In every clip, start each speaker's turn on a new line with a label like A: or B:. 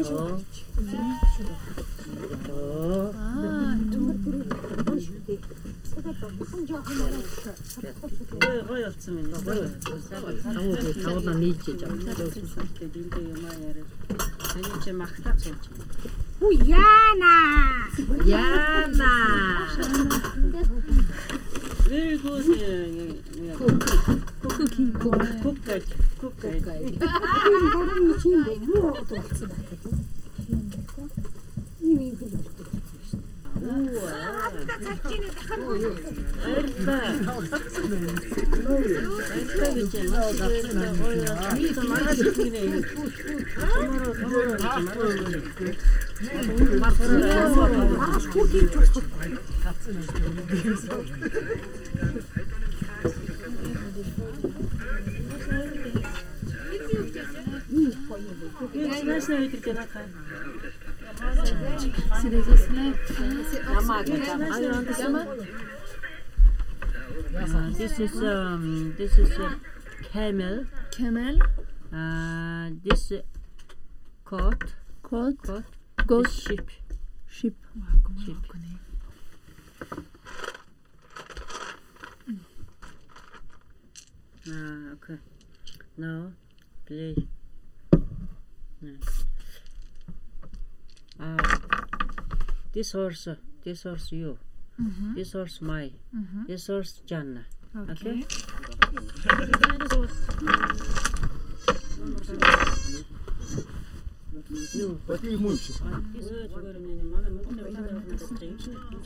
A: Гой гой минь. Тавна нийцэж байгаа. Тэгээд энэ юм аяараа. Таны чи магтаа цууч.
B: Хүү яана.
A: Яна. Very good.
C: 国会
A: 国会国会
B: 新聞も音がつながるなん。だか耳ふるってきました
A: this is um this is a camel.
C: Camel,
A: Uh, this uh, goat.
C: goat,
A: Goat. goat, sheep.
C: sheep.
D: Sheep.
A: Ah, okay. Now play. Uh, this horse, this horse you. This horse my. This horse Janna. Okay.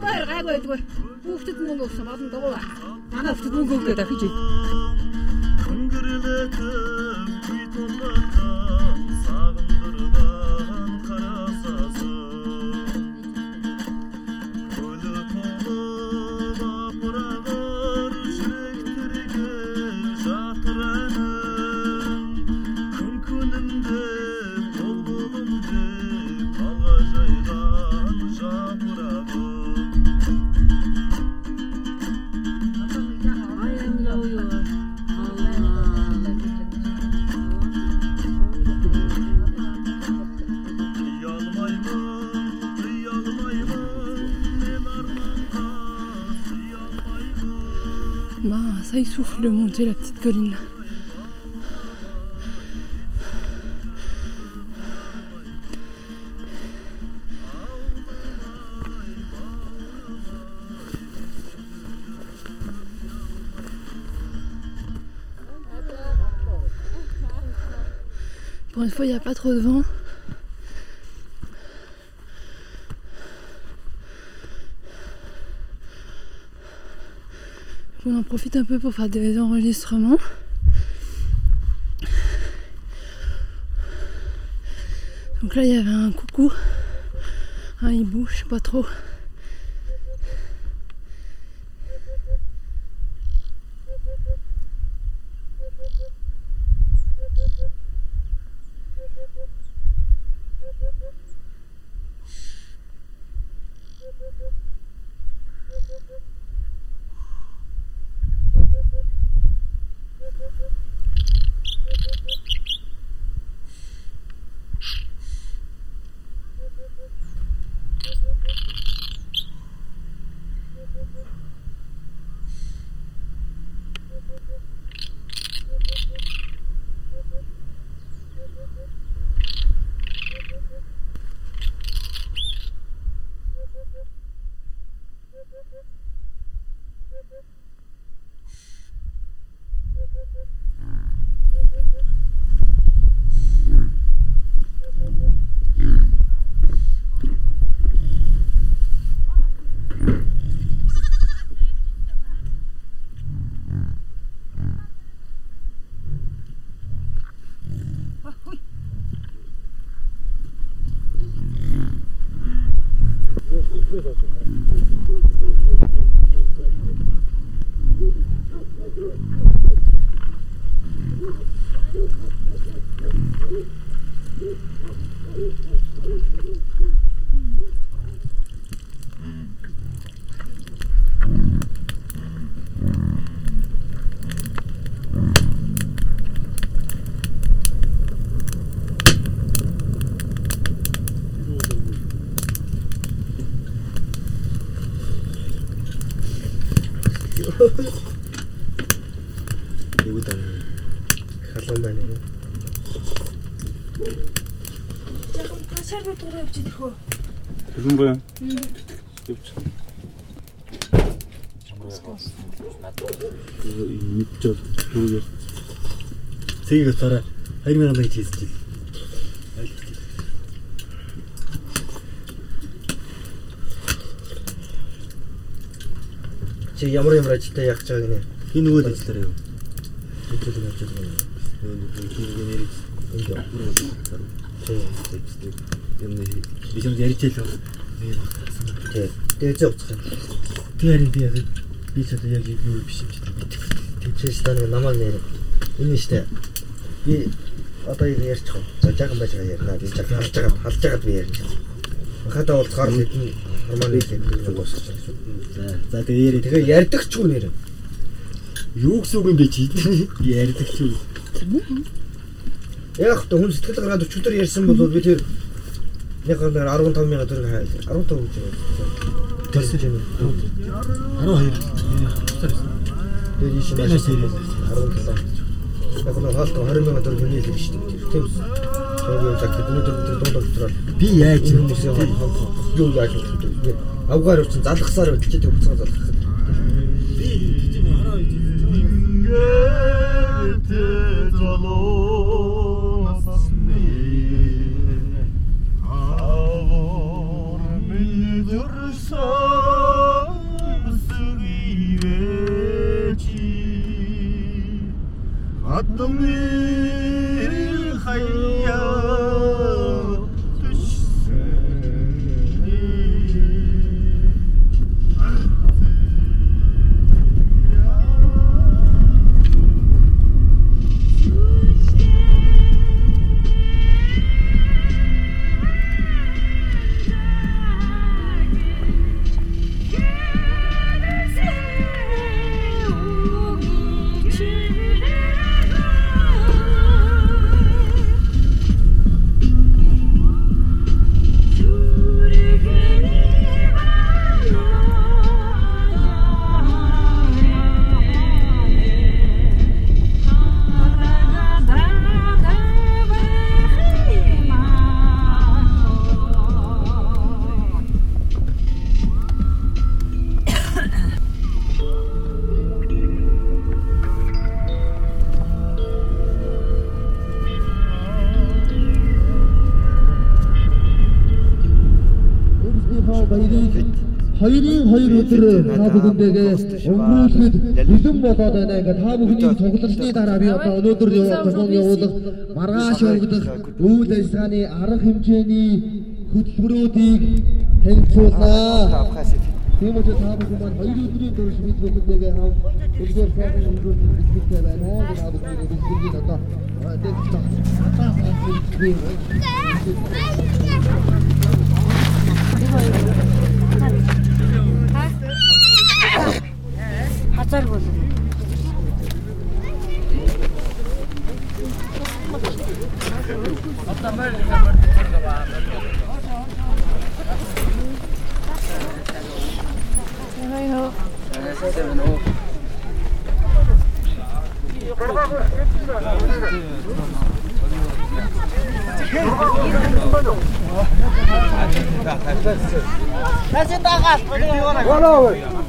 A: Ой, гайгүй
B: зүгээр. Хүүхдэд мөнгө
E: өгсөн
B: олон дуула.
E: Манай хүүхдэд мөнгө өгдөө дахиж.
C: Ça il souffle de monter la petite colline. Pour une fois, il n'y a pas trop de vent. Profite un peu pour faire des enregistrements. Donc là, il y avait un coucou, un hibou, je sais pas trop. Saludos. Тэгэн боо. Явч.
F: Мэдчихэд юу Цэгийг цаараа 2000 мянга хийсэн жил.
G: Чи ямар ямар ажилтаа яах гэж байгааг нэ?
F: хин нөгөө л ажиллаарай юу?
G: Хэвчээд явж байгаа.
F: Нөгөө нэр
G: Ингээ.
F: тийм юм би юм ярьж л байна.
G: Тий. Тэгээ зөө уцах юм.
F: Харин би яг би ч одоо яг юу биш юм чи.
G: Тийчээс тань намайг нэр. Энэ нь штэ. Би одоо яг ярьчих. За жаахан байж байгаа ярина. Би жаа харж байгаа халж байгаад би ярьж байгаа. Хадаа уулзгаар хэдэн хормоны хэлбэр дуусах гэж
F: байна. За за тэгээ яриа. Тэгээ
G: ярьдаг ч юу нэр.
F: Юу гэсэн үг юм бэ чи? Ярьдаг чи юу?
G: Яг та хүн сэтгэл гаргаад өчигдөр ярьсан бол би тэр яг нэг 15 мянган төгрөг хайл. 15 гэж. Тэрсэж юм.
F: 12.
G: Тэгээ ийш Би ирээ. 17. Яг нэг хаалт 20 мянган төгрөг хүний хэлбэр шүү дээ. Тийм үс. Шогийн цаг өнөөдөр бид дунд дотроо
F: Би яаж юм бэ? хүмүүсийн
G: юу яаж вэ? Авгаар учин залгасаар бэлчээд буцаа залгах.
H: Ингээд залуусны
I: the
G: та бүхэндээ өнгөрүүлэхэд бэлэн болоод байна. Ингээд та бүхний цуглалсны дараа би одоо өнөөдөр
C: явуулах явуулах
G: маргааш явагдах үйл ажиллагааны арга хэмжээний хөтөлбөрүүдийг танилцуулнаа. Тийм учраас та бүхэн маань хоёр өдрийн турш бид бүхэндээ хав үлгээр сайхан өнгөрүүлэх хэрэгтэй байна. Та бүхний бэлтгэл одоо 2人分
C: おはよう。
G: لا تتعقد ولا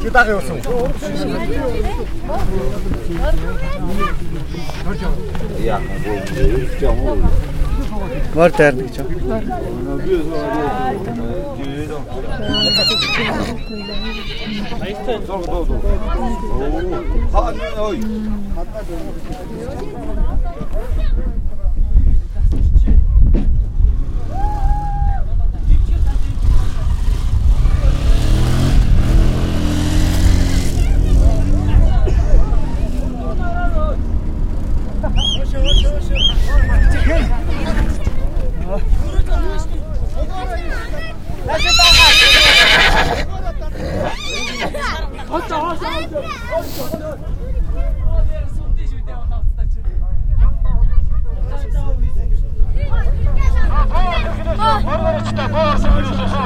G: 기다려 좀. 야, 뭐 일정. 그렇죠.
C: 아,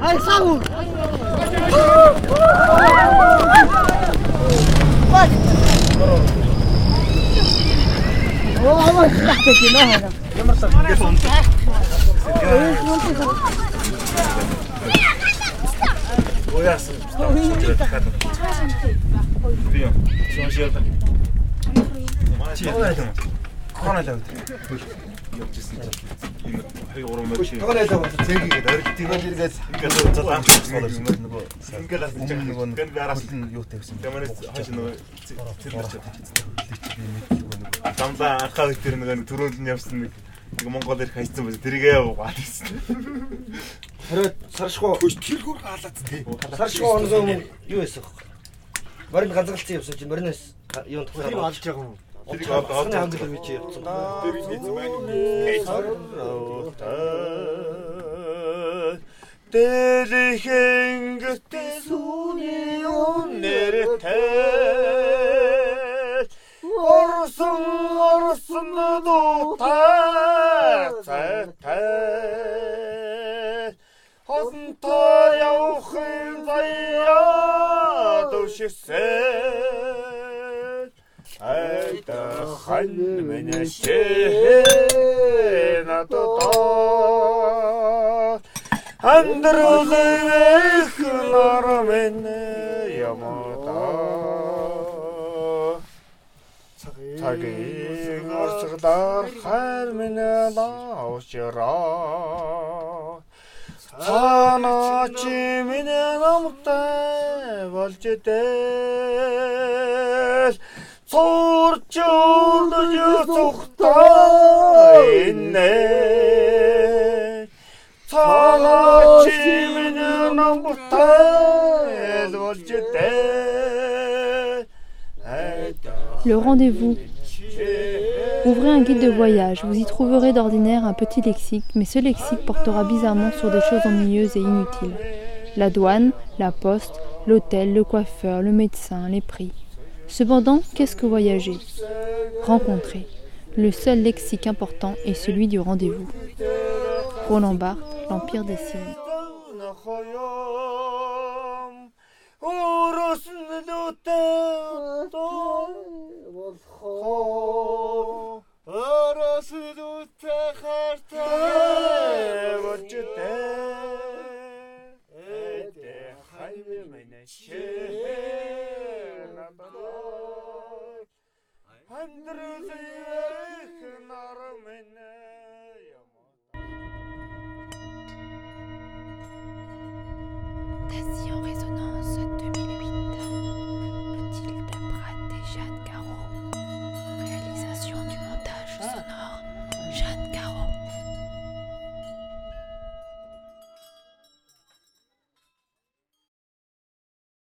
E: 아이 싸우! 와, 진짜 대기나.
J: Oja, Wbiją. Trzymaj się, Jolta. Ona cię. Ona cię. Хазар бол. Мар таардаг ч. Орварчтай боос
G: Тоглоолаа цэгийг
J: орилт тиймэл иргээд ингээд зал амтсан болох юм нөгөө ингээд гарч байгаа нөгөө ингээд би араас нь юу тавьсан. Ямар хойш нөгөө тэр нар ч дамлаа анхаа үед тэр нөгөө төрөнд нь явсан нэг нэг Монгол ирэх хайцсан байж тэргээ угаад ирсэн.
G: Хараад саршгүй Хөөс тэрхүүр
J: хаалаад тий. саршгүй өмнө
G: юу байсан бэ? Морин ганцгалцсан явсан чинь мориноос юу тухай алж байгаа юм.
J: Тэрийг аваад аваад хангал гэж
G: явсан. Тэр
I: нэг маань Дэлхийн гэтээ сүний үнэртэй Орсон орсон дутаа цайтай Хосонтой явахын заяа душисээ Айда хан меня шээ надад Андролэх нармен ямата цагийг орцголоор хайр минь лаушраа Цаана чи минь намтай болж дээл Цурч урдж зүхтаа инээ Цаана чи минь намтай болж дээл
C: Le rendez-vous. Ouvrez un guide de voyage. Vous y trouverez d'ordinaire un petit lexique, mais ce lexique portera bizarrement sur des choses ennuyeuses et inutiles. La douane, la poste, l'hôtel, le coiffeur, le médecin, les prix. Cependant, qu'est-ce que voyager? Rencontrer. Le seul lexique important est celui du rendez-vous. Roland Barthes, L'Empire des signes.